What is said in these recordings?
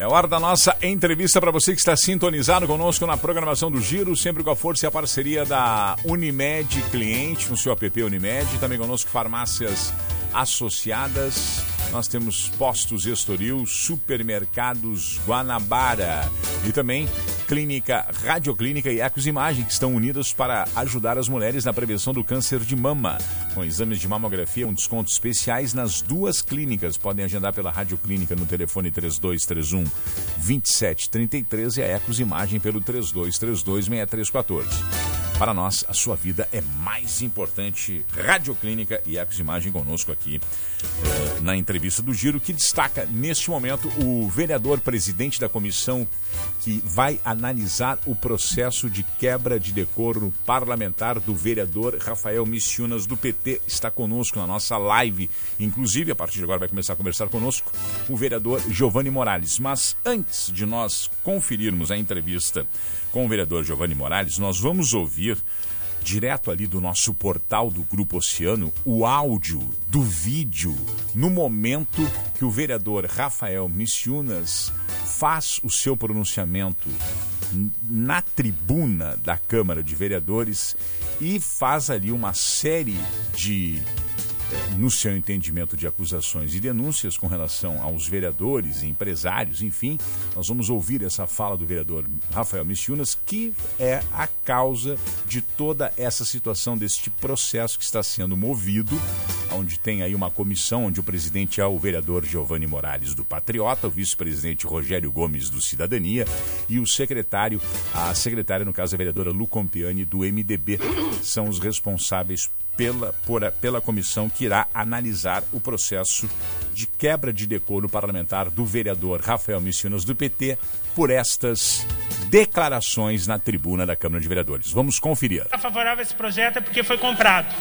É hora da nossa entrevista para você que está sintonizado conosco na programação do Giro, sempre com a força e a parceria da Unimed Cliente, no seu app Unimed, também conosco farmácias associadas. Nós temos postos Estoril, supermercados Guanabara e também Clínica Radioclínica e Ecos Imagem, que estão unidas para ajudar as mulheres na prevenção do câncer de mama. Com exames de mamografia, um desconto especiais nas duas clínicas. Podem agendar pela Radioclínica no telefone 3231 2733 e a Ecos Imagem pelo 3232 6314. Para nós, a sua vida é mais importante. Radioclínica e Ecos Imagem conosco aqui eh, na entrevista do Giro, que destaca neste momento o vereador presidente da comissão que vai analisar o processo de quebra de decoro parlamentar do vereador Rafael Missionas do PT. Está conosco na nossa live. Inclusive, a partir de agora vai começar a conversar conosco o vereador Giovanni Morales. Mas antes de nós conferirmos a entrevista com o vereador Giovanni Morales, nós vamos ouvir direto ali do nosso portal do Grupo Oceano o áudio do vídeo no momento que o vereador Rafael Missionas faz o seu pronunciamento na tribuna da Câmara de Vereadores e faz ali uma série de no seu entendimento de acusações e denúncias com relação aos vereadores, empresários, enfim, nós vamos ouvir essa fala do vereador Rafael Michunas, que é a causa de toda essa situação, deste processo que está sendo movido, onde tem aí uma comissão, onde o presidente é o vereador Giovanni Morales do Patriota, o vice-presidente Rogério Gomes do Cidadania e o secretário, a secretária, no caso, a vereadora Lu Compiani do MDB, são os responsáveis pela, por, pela comissão que irá analisar o processo de quebra de decoro parlamentar do vereador Rafael Missinos do PT por estas declarações na tribuna da Câmara de Vereadores. Vamos conferir. Está favorável a esse projeto é porque foi comprado.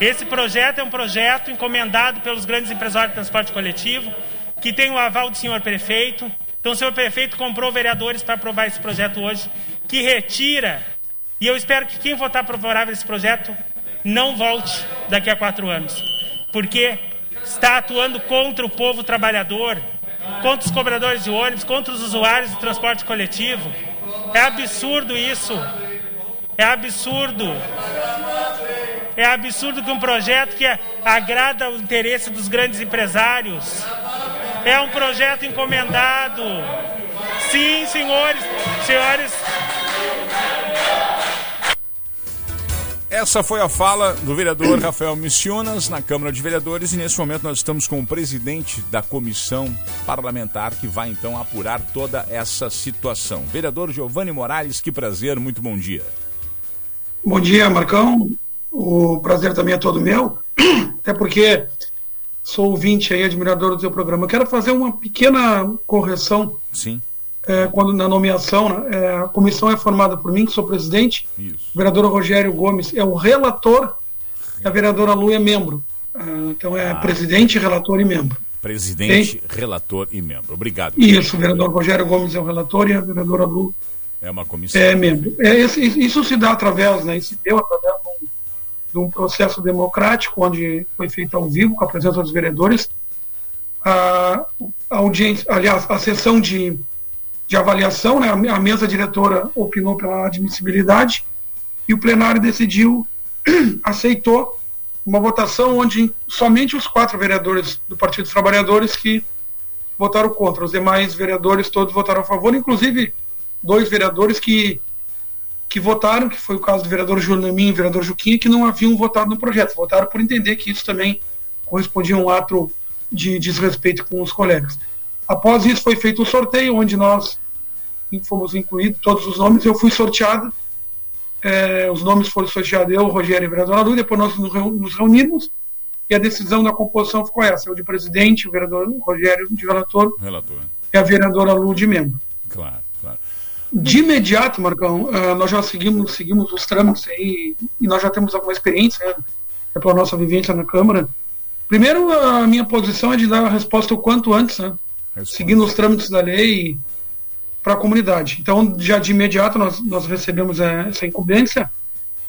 Esse projeto é um projeto encomendado pelos grandes empresários de transporte coletivo, que tem o aval do senhor prefeito. Então, o senhor prefeito comprou vereadores para aprovar esse projeto hoje, que retira, e eu espero que quem votar favorável a esse projeto não volte daqui a quatro anos, porque está atuando contra o povo trabalhador, contra os cobradores de ônibus, contra os usuários do transporte coletivo. É absurdo isso. É absurdo. É absurdo que um projeto que agrada o interesse dos grandes empresários é um projeto encomendado. Sim, senhores, senhores. Essa foi a fala do vereador Rafael Missionas na Câmara de Vereadores e nesse momento nós estamos com o presidente da comissão parlamentar que vai então apurar toda essa situação. Vereador Giovanni Morales, que prazer, muito bom dia. Bom dia, Marcão. O prazer também é todo meu, até porque sou ouvinte aí, admirador do seu programa. Eu quero fazer uma pequena correção. Sim é, quando na nomeação, né, é, a comissão é formada por mim, que sou presidente, Isso. o vereador Rogério Gomes é o relator, a vereadora Lu é membro. Ah, então é ah. presidente, relator e membro. Presidente, relator e membro. Obrigado. Isso, o vereador Rogério Gomes é o relator e a vereadora Lu é uma comissão. É membro. É, isso se dá através, né, isso se deu através de um, de um processo democrático, onde foi feito ao vivo, com a presença dos vereadores. A, a audiência, aliás, a sessão de de avaliação, né? a mesa diretora opinou pela admissibilidade e o plenário decidiu, aceitou uma votação onde somente os quatro vereadores do Partido dos Trabalhadores que votaram contra, os demais vereadores todos votaram a favor, inclusive dois vereadores que que votaram, que foi o caso do vereador Júlio Lemin e do vereador Juquinha, que não haviam votado no projeto, votaram por entender que isso também correspondia a um ato de desrespeito com os colegas. Após isso foi feito um sorteio, onde nós fomos incluídos todos os nomes. Eu fui sorteado, é, os nomes foram sorteados eu, Rogério e vereador Alu, depois nós nos reunimos e a decisão da composição ficou essa: eu de presidente, o vereador Rogério de relator, relator. e a vereadora Lu de membro. Claro, claro. De imediato, Marcão, uh, nós já seguimos, seguimos os trâmites aí e nós já temos alguma experiência né, é pela nossa vivência na Câmara. Primeiro, a minha posição é de dar a resposta o quanto antes, né? Seguindo os trâmites da lei para a comunidade. Então, já de imediato, nós, nós recebemos é, essa incumbência,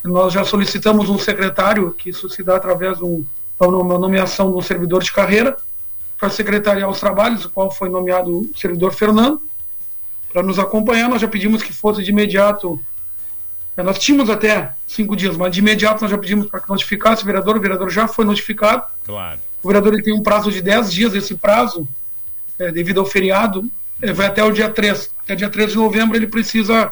nós já solicitamos um secretário, que isso se dá através de uma nomeação de um servidor de carreira, para secretariar os trabalhos, o qual foi nomeado o servidor Fernando, para nos acompanhar. Nós já pedimos que fosse de imediato. É, nós tínhamos até cinco dias, mas de imediato nós já pedimos para que notificasse o vereador. O vereador já foi notificado. Claro. O vereador ele tem um prazo de 10 dias. Esse prazo, é, devido ao feriado, é, vai até o dia 3. Até dia 3 de novembro ele precisa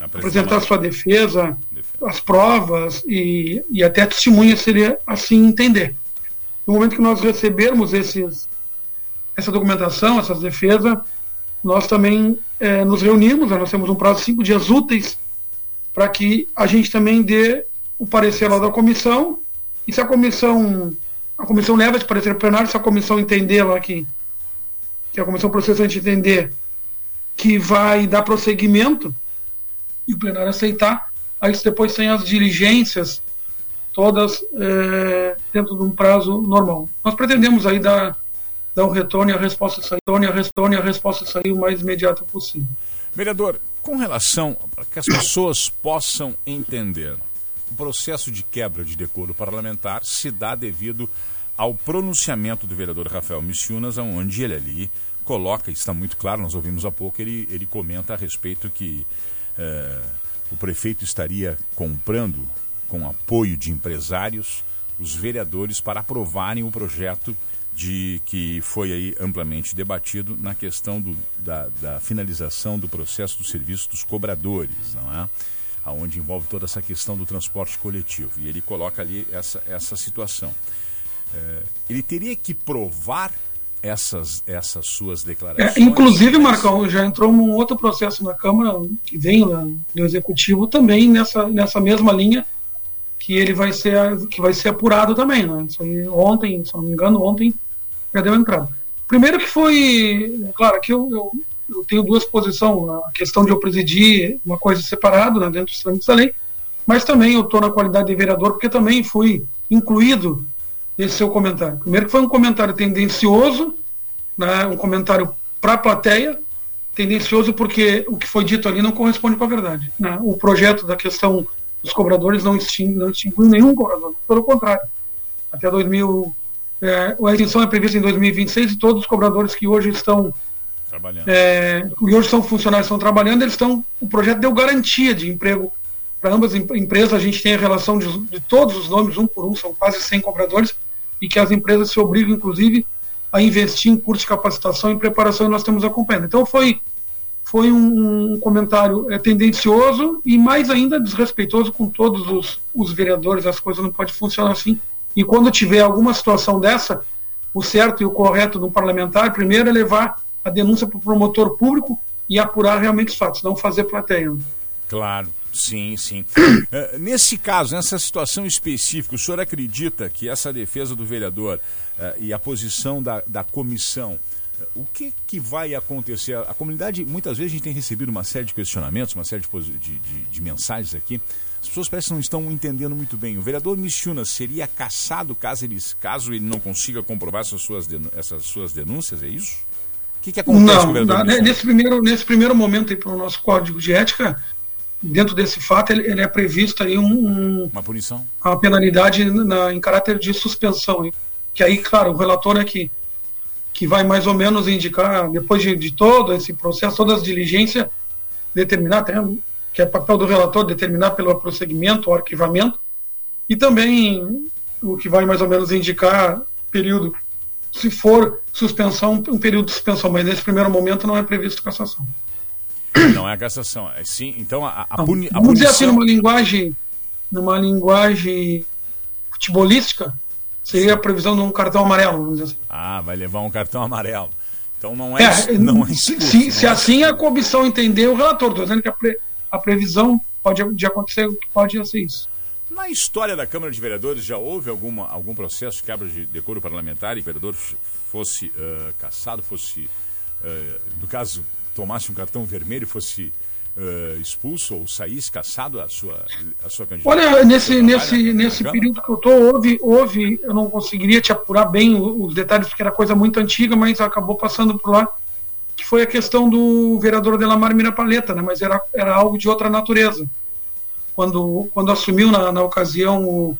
apresentar sua defesa, defesa, as provas e, e até testemunha se ele assim entender. No momento que nós recebermos esses, essa documentação, essas defesas, nós também é, nos reunimos, né, nós temos um prazo de cinco dias úteis para que a gente também dê o parecer lá da comissão, e se a comissão, a comissão leva esse parecer plenário, se a comissão entender lá que, que a comissão processante entender que vai dar prosseguimento, e o plenário aceitar, aí depois tem as diligências todas é, dentro de um prazo normal. Nós pretendemos aí dar dar um retorno e a resposta sair, a retorno e a resposta sair o mais imediata possível. Vereador, com relação para que as pessoas possam entender, o processo de quebra de decoro parlamentar se dá devido ao pronunciamento do vereador Rafael Missiunas, onde ele ali coloca, está muito claro, nós ouvimos há pouco, ele, ele comenta a respeito que eh, o prefeito estaria comprando, com apoio de empresários, os vereadores para aprovarem o projeto de que foi aí amplamente debatido na questão do, da, da, finalização do processo do serviço dos cobradores, não é? Aonde envolve toda essa questão do transporte coletivo. E ele coloca ali essa, essa situação. É, ele teria que provar essas, essas suas declarações. É, inclusive, Marcão, já entrou um outro processo na Câmara, que vem do Executivo, também nessa, nessa mesma linha, que ele vai ser, que vai ser apurado também. Né? Isso aí ontem, se não me engano, ontem já deu entrada. Primeiro que foi, claro, aqui eu, eu, eu, tenho duas posições, a questão de eu presidir uma coisa separada né, dentro dos trâmites da lei, mas também eu estou na qualidade de vereador porque também fui incluído nesse seu comentário. Primeiro que foi um comentário tendencioso, né, um comentário para a plateia, tendencioso porque o que foi dito ali não corresponde com a verdade. Né? O projeto da questão dos cobradores não extingue, não extingue nenhum cobrador, pelo contrário. Até 2000, é, a extinção é prevista em 2026 e todos os cobradores que hoje estão trabalhando, é, e hoje são funcionários estão trabalhando, eles estão, o projeto deu garantia de emprego para ambas as empresas. A gente tem a relação de, de, todos os nomes, um por um, são quase 100 cobradores, e que as empresas se obrigam, inclusive, a investir em curso de capacitação e preparação, e nós estamos acompanhando. Então, foi, foi um, um comentário é, tendencioso e, mais ainda, desrespeitoso com todos os, os vereadores. As coisas não podem funcionar assim. E quando tiver alguma situação dessa, o certo e o correto um parlamentar, primeiro é levar a denúncia para o promotor público e apurar realmente os fatos, não fazer plateia. Claro, sim, sim. uh, nesse caso, nessa situação específica, o senhor acredita que essa defesa do vereador uh, e a posição da, da comissão, uh, o que, que vai acontecer? A comunidade, muitas vezes, a gente tem recebido uma série de questionamentos, uma série de, de, de, de mensagens aqui as pessoas parecem que não estão entendendo muito bem. O vereador Michuna seria caçado caso ele, caso ele não consiga comprovar essas suas, essas suas denúncias, é isso? O que, que acontece não, com o vereador não, nesse primeiro Nesse primeiro momento para o nosso código de ética, dentro desse fato, ele, ele é previsto aí um, um, uma punição, uma penalidade na, em caráter de suspensão. Que aí, claro, o relator é que, que vai mais ou menos indicar, depois de, de todo esse processo, todas as diligências, determinar até que é papel do relator determinar pelo prosseguimento ou arquivamento, e também o que vai mais ou menos indicar período, se for suspensão, um período de suspensão, mas nesse primeiro momento não é previsto cassação. Não é a cassação, é sim. Então a, a, puni, a Vamos punição... dizer assim, numa linguagem, numa linguagem futebolística, seria a previsão de um cartão amarelo, vamos dizer assim. Ah, vai levar um cartão amarelo. Então não é, é não é expulso, se, se, é assim a comissão entender o relator, estou dizendo que a, pre, a previsão pode de acontecer pode ser isso. Na história da Câmara de Vereadores já houve alguma, algum processo de quebra de decoro parlamentar e o vereador fosse uh, caçado, fosse, uh, no caso, tomasse um cartão vermelho, fosse uh, expulso ou saísse caçado a sua, a sua candidatura? Olha, nesse, nesse, nesse período que eu estou, houve, houve, eu não conseguiria te apurar bem os detalhes, porque era coisa muito antiga, mas acabou passando por lá que foi a questão do vereador Delamar Mirapaleta, né, mas era, era algo de outra natureza. Quando, quando assumiu na, na ocasião o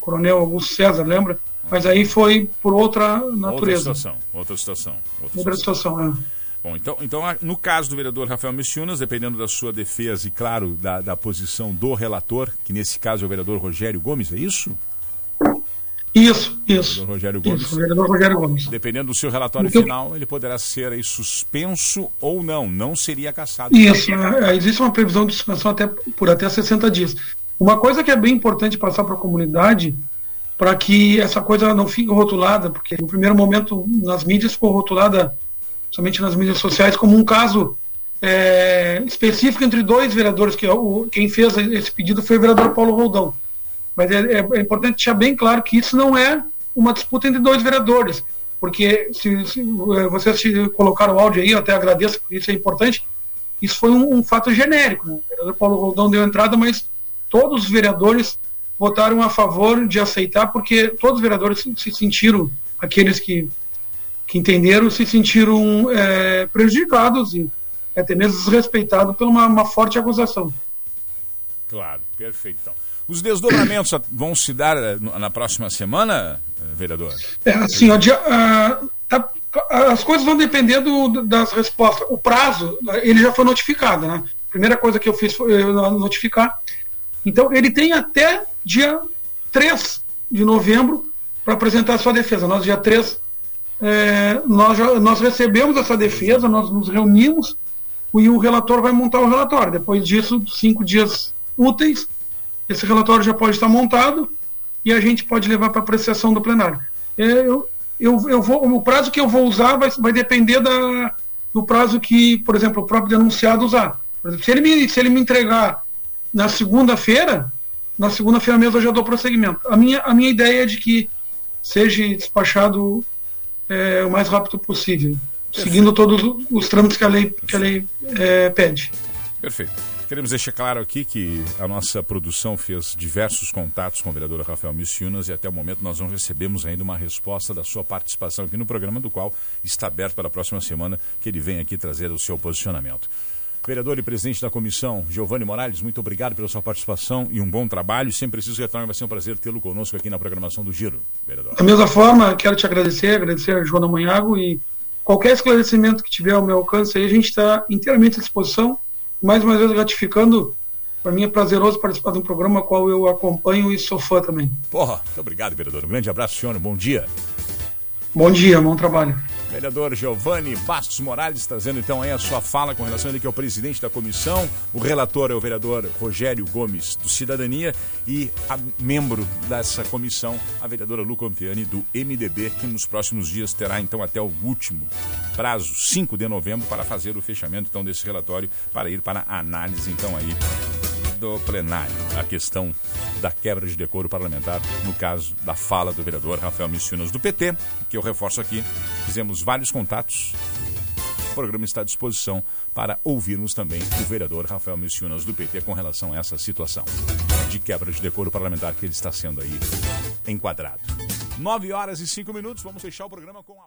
coronel Augusto César, lembra? Mas aí foi por outra natureza. Outra situação, outra situação. Outra, outra situação, situação é. Bom, então, então, no caso do vereador Rafael Missionas, dependendo da sua defesa e, claro, da, da posição do relator, que nesse caso é o vereador Rogério Gomes, é isso? Isso, isso. O Rogério Gomes. Isso, vereador Rogério Gomes. Dependendo do seu relatório final, ele poderá ser aí suspenso ou não, não seria caçado. Isso, é, existe uma previsão de suspensão até, por até 60 dias. Uma coisa que é bem importante passar para a comunidade, para que essa coisa não fique rotulada, porque no primeiro momento nas mídias ficou rotulada, somente nas mídias sociais, como um caso é, específico entre dois vereadores, que é o, quem fez esse pedido foi o vereador Paulo Roldão. Mas é, é, é, importante deixar bem claro que isso não é uma disputa entre dois vereadores, porque se, se é, vocês colocaram o áudio aí, eu até agradeço, porque isso é importante, isso foi um, um fato genérico. Né? O vereador Paulo Roldão deu entrada, mas todos os vereadores votaram a favor de aceitar, porque todos os vereadores se, se sentiram, aqueles que, que entenderam, se sentiram é, prejudicados e até mesmo desrespeitados por uma, uma forte acusação. Claro, perfeito. Então. Os desdobramentos vão se dar eh, na próxima semana, eh, vereador? É, assim, ó, dia, uh, tá, as coisas vão depender do, das respostas. O prazo, ele já foi notificado, né? A primeira coisa que eu fiz foi notificar. Então, ele tem até dia 3 de novembro para apresentar a sua defesa. Nós, dia 3, é, nós, já, nós recebemos essa defesa, nós nos reunimos e o relator vai montar o relatório. Depois disso, cinco dias úteis, esse relatório já pode estar montado e a gente pode levar para apreciação do plenário. É, eu, eu, eu vou, o prazo que eu vou usar vai, vai depender da, do prazo que, por exemplo, o próprio denunciado usar. Exemplo, se, ele me, se ele me entregar na segunda-feira, na segunda-feira mesmo eu já dou prosseguimento. A minha, a minha ideia é de que seja despachado é, o mais rápido possível, Perfeito. seguindo todos os trâmites que a lei, que a lei é, pede. Perfeito. Queremos deixar claro aqui que a nossa produção fez diversos contatos com o vereador Rafael Missiunas e até o momento nós não recebemos ainda uma resposta da sua participação aqui no programa, do qual está aberto para a próxima semana que ele vem aqui trazer o seu posicionamento. Vereador e presidente da comissão, Giovanni Morales, muito obrigado pela sua participação e um bom trabalho. Sempre preciso retornar, vai ser um prazer tê-lo conosco aqui na programação do Giro, vereador. Da mesma forma, quero te agradecer, agradecer a Joana Manhago e qualquer esclarecimento que tiver ao meu alcance aí, a gente está inteiramente à disposição mais uma vez gratificando. Para mim é prazeroso participar de um programa qual eu acompanho e sou fã também. Porra, muito obrigado, vereador. Um grande abraço, senhor. Bom dia. Bom dia, bom trabalho. Vereador Giovanni Bastos Morales trazendo então aí a sua fala com relação a ele que é o presidente da comissão. O relator é o vereador Rogério Gomes do Cidadania e a membro dessa comissão, a vereadora Lu Campiani do MDB, que nos próximos dias terá então até o último prazo, 5 de novembro, para fazer o fechamento então desse relatório para ir para a análise então aí do plenário a questão da quebra de decoro parlamentar, no caso da fala do vereador Rafael Missiunas do PT, que eu reforço aqui, fizemos vários contatos. O programa está à disposição para ouvirmos também o vereador Rafael Missiunas do PT com relação a essa situação de quebra de decoro parlamentar que ele está sendo aí enquadrado. Nove horas e cinco minutos, vamos fechar o programa com a.